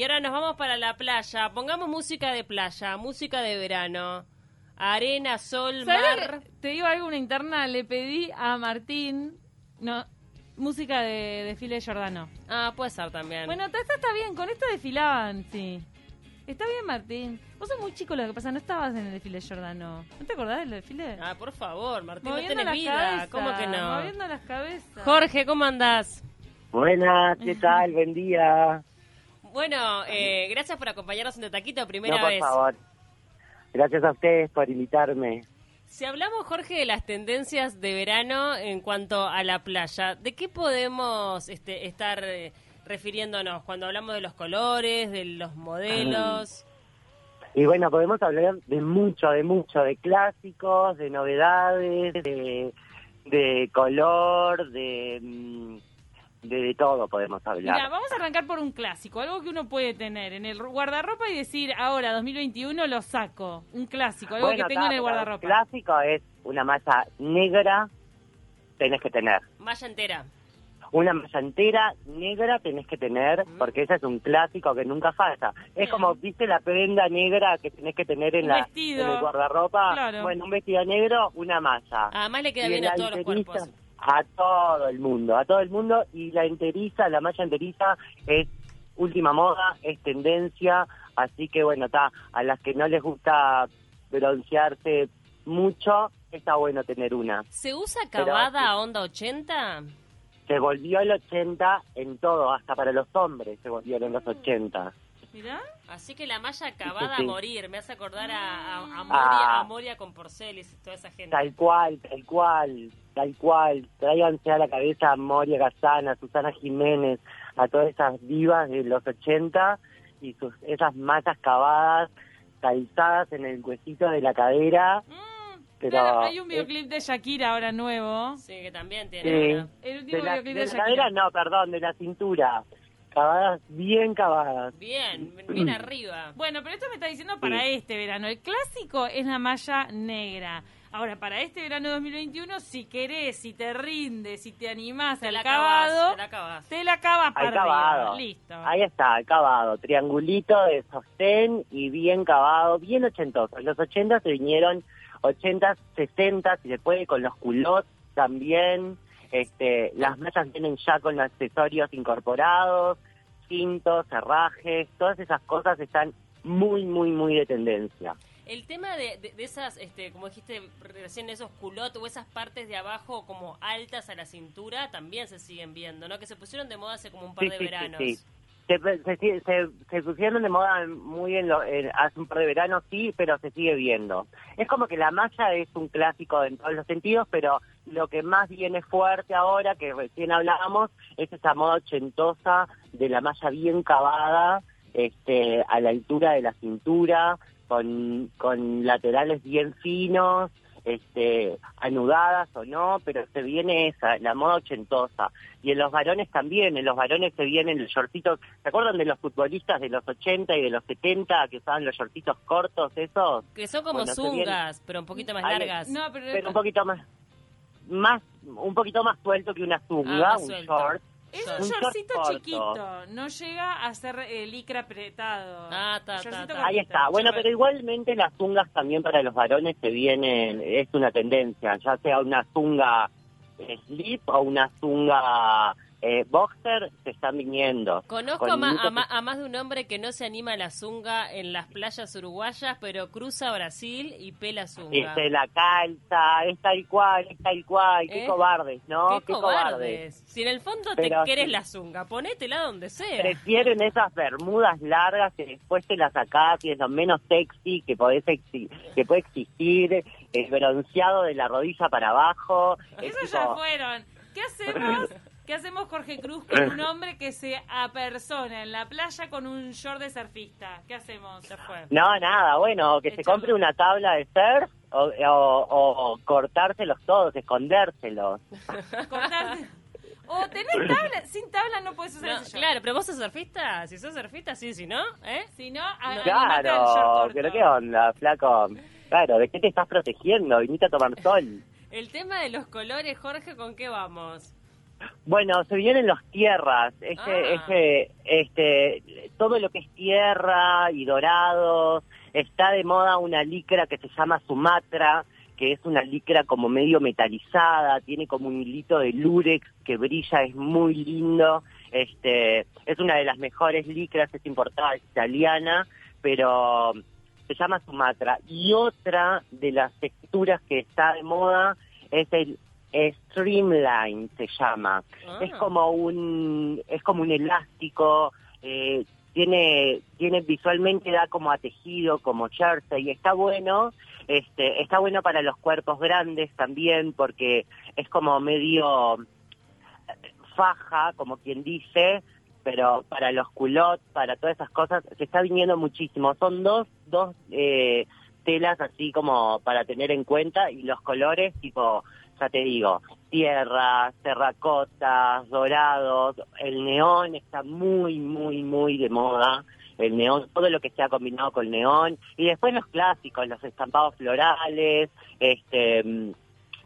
Y ahora nos vamos para la playa. Pongamos música de playa, música de verano. Arena, sol, ¿Sabés mar. Te digo algo, una interna, le pedí a Martín no, música de desfile de Giordano. Ah, puede ser también. Bueno, esta está, bien, con esto desfilaban, sí. Está bien, Martín. Vos sos muy chico, lo que pasa, no estabas en el desfile de Giordano. ¿No te acordás del desfile? Ah, por favor, Martín, no Moviendo tenés las vida. cabezas. ¿Cómo que no? Moviendo las cabezas. Jorge, ¿cómo andás? Buenas, ¿qué tal? Buen día. Bueno, eh, gracias por acompañarnos en Taquito, primera no, por vez. favor. Gracias a ustedes por invitarme. Si hablamos, Jorge, de las tendencias de verano en cuanto a la playa, ¿de qué podemos este, estar eh, refiriéndonos cuando hablamos de los colores, de los modelos? Y bueno, podemos hablar de mucho, de mucho, de clásicos, de novedades, de, de color, de, mm, de, de todo podemos hablar. Mira, vamos a arrancar por un clásico, algo que uno puede tener en el guardarropa y decir, ahora, 2021, lo saco. Un clásico, algo bueno, que tengo en el guardarropa. clásico es una malla negra, tenés que tener. Malla entera. Una malla entera negra tenés que tener, Mm. porque ese es un clásico que nunca falta. Es como, ¿viste la prenda negra que tenés que tener en, Un la, en el guardarropa? Claro. Bueno, un vestido negro, una malla. Además le queda Y bien el a todos los cuerpos. A todo el mundo, a todo el mundo. Y la enteriza, la malla enteriza es última moda, es tendencia. Así que bueno, está a las que no les gusta broncearse mucho, está bueno tener una. ¿Se usa Pero- acabada a onda 80? Se volvió el 80 en todo, hasta para los hombres se volvieron los 80. Mirá. Así que la malla acabada Sí. a morir. Me hace acordar a, a, a Moria, Ah. a Moria con Porcelis y toda esa gente. Tal cual, tal cual, tal cual. Tráiganse a la cabeza a Moria Gazana, a Susana Jiménez, a todas esas divas de los 80 y sus, esas mallas cavadas, calzadas en el huesito de la cadera. Mm, Pero, claro, hay un videoclip de Shakira ahora nuevo. Sí, que también tiene Sí. El último De la, videoclip de de la Shakira. cadera no, perdón, de la cintura. Cavadas, bien cavadas. Bien, bien arriba. Bueno, pero esto me está diciendo para este verano. El clásico es la malla negra. Ahora, para este verano 2021, si querés, si te rindes, si te animás Te al la acabás, te la acabas para Hay cavado. Listo. Ahí está, el cavado, triangulito de sostén y bien cavado, bien ochentoso. Los 80 se vinieron, 80, 60, si se puede, con los culottes también. Este, las mallas vienen ya con accesorios incorporados, cintos, cerrajes, todas esas cosas están muy, muy, muy de tendencia. El tema de, de- de esas, este, como dijiste recién, esos culottes o esas partes de abajo como altas a la cintura, también se siguen viendo, ¿no? Que se pusieron de moda hace como un par Sí, de sí, veranos. sí. Se, se, se- se pusieron de moda muy en lo, en- hace un par de veranos, sí, pero se sigue viendo. Es como que la malla es un clásico en todos los sentidos, pero lo que más viene fuerte ahora, que recién hablábamos, es esa moda ochentosa de la malla bien cavada, este, a la altura de la cintura, con, con laterales bien finos, este, anudadas o no, pero se viene esa, la moda ochentosa. Y en los varones también, en los varones se vienen los shortitos, ¿se acuerdan de los futbolistas de los 80 y de los 70 que usaban los shortitos cortos esos? Que son como Bueno, zungas, pero un poquito más Ahí- largas. No, pero, Pero un poquito más, más, un poquito más suelto que una Ah, zunga, más un suelto. short. Es Un un shortcito chiquito. No llega a ser eh, licra apretado. Ah, ta. Ahí está. Bueno, pero igualmente las zungas también para los varones se vienen, es una tendencia, ya sea una zunga eh, slip o una zunga eh, boxer, se están viniendo. Conozco Con a, a a más de un hombre que no se anima a la zunga en las playas uruguayas, pero cruza Brasil y pela Y zunga. se la calza, es tal cual, es tal cual, qué ¿Eh? cobardes, ¿no? ¡Qué cobardes! Si en el fondo te querés sí. la zunga, ponétela donde sea. Prefieren esas bermudas largas que después te las sacás y es lo menos sexy que podés exi- que puede existir, el bronceado de la rodilla para abajo. es Eso ya tipo- fueron. ¿Qué hacemos? ¿Qué hacemos Jorge Cruz con un hombre que se apersona en la playa con un short de surfista? ¿Qué hacemos? Ya fue. No, nada, bueno, que se compre una tabla de surf o, o- o- o cortárselos todos, escondérselos. Cortarse. O tenés tabla. Sin tabla no puedes usar No, ese claro, pero vos sos surfista. Si sos surfista, sí, si no, ¿eh? Si no, short Claro, pero ¿qué onda, flaco? Claro, ¿de qué te estás protegiendo? Viniste a tomar sol. El tema de los colores, Jorge, ¿con qué vamos? Bueno, se vienen los tierras, este, Ah. este, este, todo lo que es tierra y dorados, está de moda una licra que se llama Sumatra, que es una licra como medio metalizada, tiene como un hilito de lurex que brilla, es muy lindo, este, es una de las mejores licras, es importada, es italiana, pero se llama Sumatra. Y otra de las texturas que está de moda es el Streamline, se llama. Ah. Es como un es como un elástico, eh, tiene tiene visualmente da como a tejido, como jersey, y está bueno. Este, está bueno para los cuerpos grandes también porque es como medio faja, como quien dice, pero para los culottes, para todas esas cosas, se está viniendo muchísimo. Son dos, dos eh, telas así como para tener en cuenta y los colores tipo, ya te digo, tierras, terracotas, dorados, el neón está muy, muy, muy de moda. El neón, todo lo que se ha combinado con neón. Y después los clásicos, los estampados florales, este mm,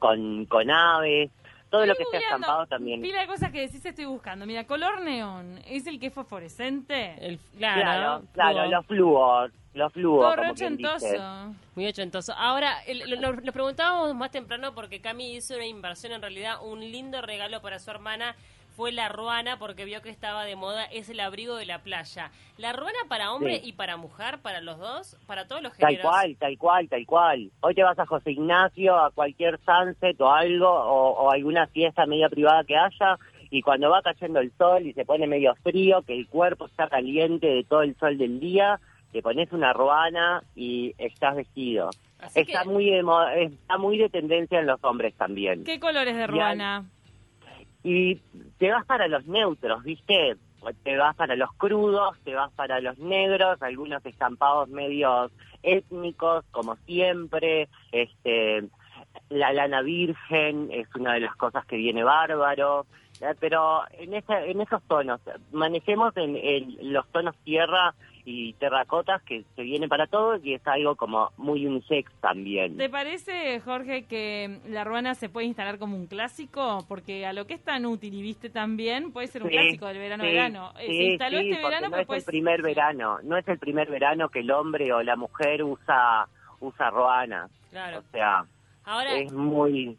con, con aves, todo lo que sea Estoy estampado también. Pila de cosas que decís estoy buscando. Mira, color neón. ¿Es el que es fosforescente? El, claro, Claro, claro, los flúor, los flúor, Todo como quien dice. ochentoso. Muy ochentoso. Ahora, el- lo, preguntábamos más temprano porque Cami hizo una inversión, en realidad, un lindo regalo para su hermana fue la ruana porque vio que estaba de moda, es el abrigo de la playa. ¿La ruana para hombre Sí. y para mujer, para los dos, para todos los Tal géneros? cual, tal cual, tal cual. Hoy te vas a José Ignacio, a cualquier sunset o algo, o, o alguna fiesta media privada que haya, y cuando va cayendo el sol y se pone medio frío, que el cuerpo está caliente de todo el sol del día, te pones una ruana y estás vestido. Así Está que- muy de está muy de tendencia en los hombres también. ¿Qué colores de Y ruana? y te vas para los neutros, ¿viste? Te vas para los crudos, te vas para los negros, algunos estampados medios étnicos, como siempre. Este, la lana virgen es una de las cosas que viene bárbaro. Eh, Pero en, esa, en esos tonos, manejemos en, en los tonos tierra y terracotas que se viene para todos y es algo como muy unisex también. ¿Te parece, Jorge, que la ruana se puede instalar como un clásico? Porque a lo que es tan útil y viste tan bien, puede ser un Sí, clásico del verano-verano. Eh, sí, se instaló sí, este verano, no pero es el primer verano, no es el primer verano que el hombre o la mujer usa usa ruana. Claro. O sea, Ahora, es muy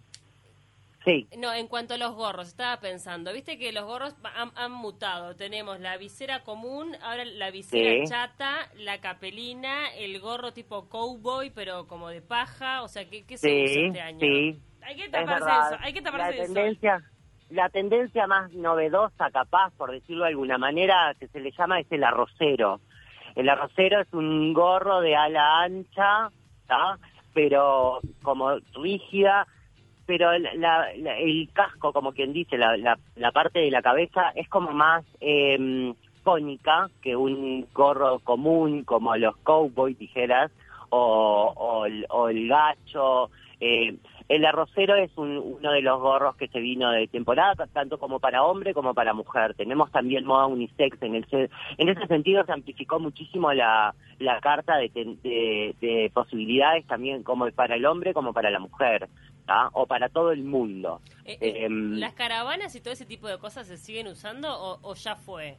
sí, no, en cuanto a los gorros, estaba pensando, viste que los gorros han, han mutado. Tenemos la visera común, ahora la visera Sí. chata, la capelina, el gorro tipo cowboy, pero como de paja. O sea, ¿qué, qué se sí, usa este año? sí. Hay que taparse eso, hay que la taparse eso. tendencia la tendencia más novedosa, capaz, por decirlo de alguna manera, que se le llama es el arrocero. El arrocero es un gorro de ala ancha, ¿tá? pero como rígida, pero la- la- el casco, como quien dice, la, la, la parte de la cabeza es como más eh, cónica que un gorro común, como los cowboy, dijeras, o, o, o el gacho. eh, el arrocero es un- uno de los gorros que se vino de temporada, tanto como para hombre como para mujer. Tenemos también moda unisex. En, el, en ese sentido se amplificó muchísimo la, la carta de, de- de posibilidades también como para el hombre como para la mujer, ¿tá? o para todo el mundo. Eh, eh, Em, ¿Las caravanas y todo ese tipo de cosas se siguen usando o, o ya fue?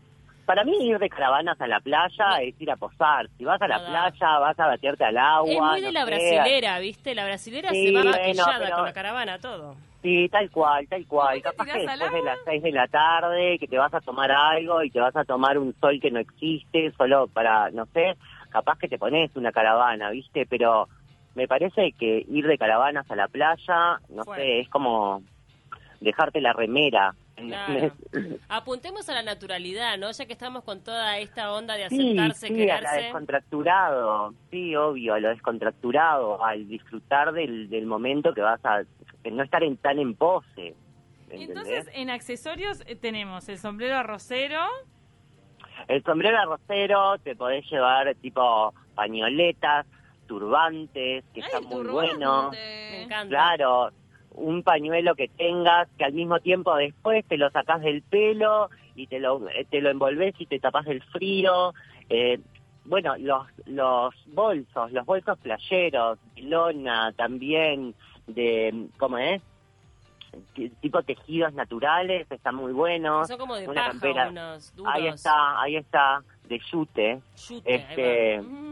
Para mí ir de caravanas a la playa es ir a posar. Si vas a la No playa, vas a baterte al agua. es muy de no la brasilera, ¿viste? La brasilera Sí, se va bueno, pero- con la caravana, todo. Sí, tal cual, tal cual. ¿Cómo te Capaz que después de las seis de la tarde, que te vas a tomar algo y te vas a tomar un sol que no existe, solo para, no sé, capaz que te pones una caravana, ¿viste? Pero me parece que ir de caravanas a la playa, no sé, es como dejarte la remera. Apuntemos a la naturalidad, ¿no? Ya que estamos con toda esta onda de Sí, aceptarse, sí, a la quererse. descontracturado, sí, obvio, a lo descontracturado, al disfrutar del, del momento que vas a, que no estar en, tan en pose. ¿entendés? entonces, en accesorios eh, tenemos el sombrero arrocero, El sombrero arrocero te podés llevar tipo pañoletas, turbantes, que ¡Ay, están muy buenos. Me encanta. Claro, un pañuelo que tengas que al mismo tiempo después te lo sacás del pelo y te lo, eh, te lo envolvés y te tapás del frío. Eh, bueno, los, los bolsos, los bolsos playeros, lona también, de, ¿cómo es? tipo tejidos naturales, están muy buenos. Son como de Una paja campera- unos duros. Ahí está, ahí está, de yute. Yute, ahí Este, Mm,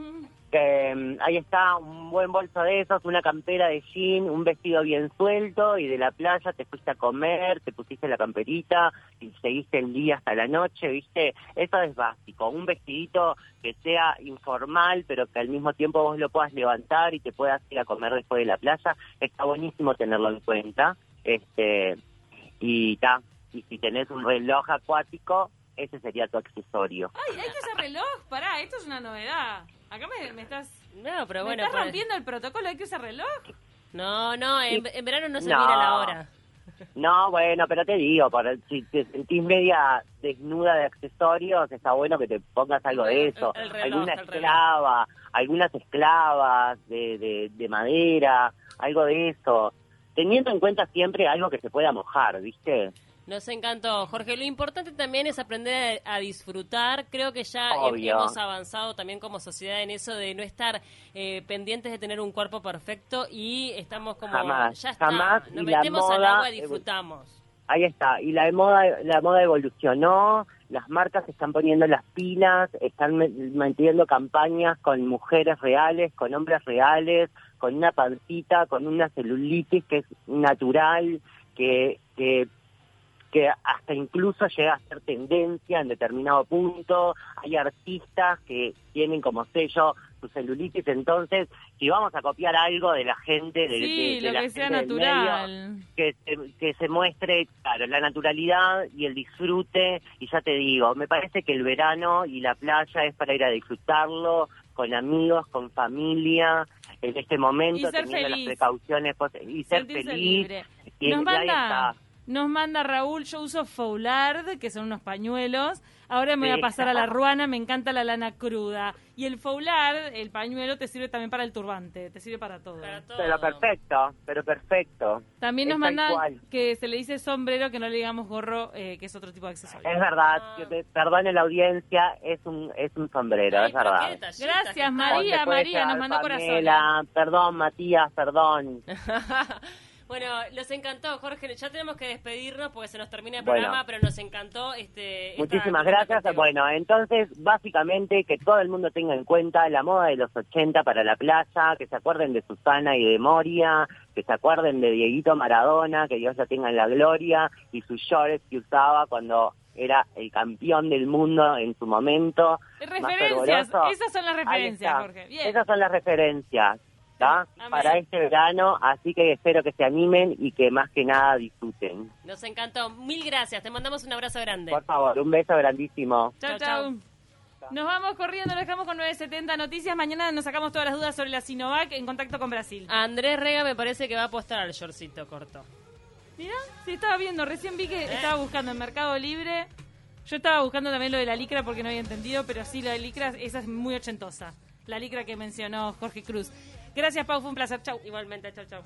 que, mm, ahí está un buen bolso de esos, una campera de jean, un vestido bien suelto y de la playa te fuiste a comer, te pusiste la camperita y seguiste el día hasta la noche, ¿viste? Eso es básico, un vestidito que sea informal pero que al mismo tiempo vos lo puedas levantar y te puedas ir a comer después de la playa, está buenísimo tenerlo en cuenta. Este y ta, y si tenés un reloj acuático, ese sería tu accesorio. Ay, hay que usar reloj. Pará, esto es una novedad. Acá me, me estás, No, pero me bueno. estás pues- rompiendo el protocolo. Hay que usar reloj. No, no, en, en verano no se No. mira la hora. No, bueno, pero te digo, por, si te sentís media desnuda de accesorios, está bueno que te pongas algo de eso. El reloj, alguna el reloj. esclava, algunas esclavas de, de, de madera, algo de eso. Teniendo en cuenta siempre algo que se pueda mojar, ¿viste? Nos encantó, Jorge. Lo importante también es aprender a disfrutar. Creo que ya Obvio. hemos avanzado también como sociedad en eso de no estar eh, pendientes de tener un cuerpo perfecto y estamos como Jamás, ya está. jamás, Nos metemos al agua y disfrutamos. Ahí está, y la moda, la moda evolucionó, las marcas están poniendo las pilas, están metiendo campañas con mujeres reales, con hombres reales, con una pancita, con una celulitis que es natural, que, que, que hasta incluso llega a ser tendencia en determinado punto. Hay artistas que tienen como sello su celulitis, entonces si vamos a copiar algo de la gente, de, Sí, de- de lo la que sea gente medio, natural. que se, que se muestre, claro, la naturalidad y el disfrute. Y ya te digo, me parece que el verano y la playa es para ir a disfrutarlo con amigos, con familia, en este momento, teniendo feliz. las precauciones pos- y ser Sentirse feliz. libre. Y, Nos manda, está. Nos manda Raúl, yo uso Foulard, que son unos pañuelos. Ahora me voy a pasar a la ruana, me encanta la lana cruda. Y el Foulard, el pañuelo, te sirve también para el turbante, te sirve para todo. Para todo. Pero perfecto, pero perfecto. También nos manda que se le dice sombrero, que no le digamos gorro, eh, que es otro tipo de accesorio. Es verdad, Ah. te- perdone la audiencia, es un, es un sombrero, Ay, es verdad. Gracias. María, María, nos mandó Pamela, Perdón, Matías, perdón. bueno, los encantó, Jorge. Ya tenemos que despedirnos porque se nos termina el Bueno. programa, pero nos encantó este. Muchísimas gracias. contigo. Bueno, entonces, básicamente, que todo el mundo tenga en cuenta la moda de los 80 para la playa, que se acuerden de Susana y de Moria, que se acuerden de Dieguito Maradona, que Dios la tenga en la gloria, y sus shorts que usaba cuando era el campeón del mundo en su momento. Referencias, esas son las referencias. Jorge. Bien. Esas son las referencias. ¿Tá? Amén. Para este verano, así que espero que se animen y que más que nada disfruten. Nos encantó. Mil gracias. Te mandamos un abrazo grande. Por favor, un beso grandísimo. Chau, Chau, chau. Nos vamos corriendo, lo dejamos con 970 Noticias. Mañana nos sacamos todas las dudas sobre la Sinovac en contacto con Brasil. Andrés Rega me parece que va a apostar al shortcito corto. Mira, sí, estaba viendo, recién vi que estaba buscando en Mercado Libre. Yo estaba buscando también lo de la licra porque no había entendido, pero sí, la de licra, esa es muy ochentosa. La licra que mencionó Jorge Cruz. Gracias, Pau, fue un placer. Chau. Igualmente, chau, chau.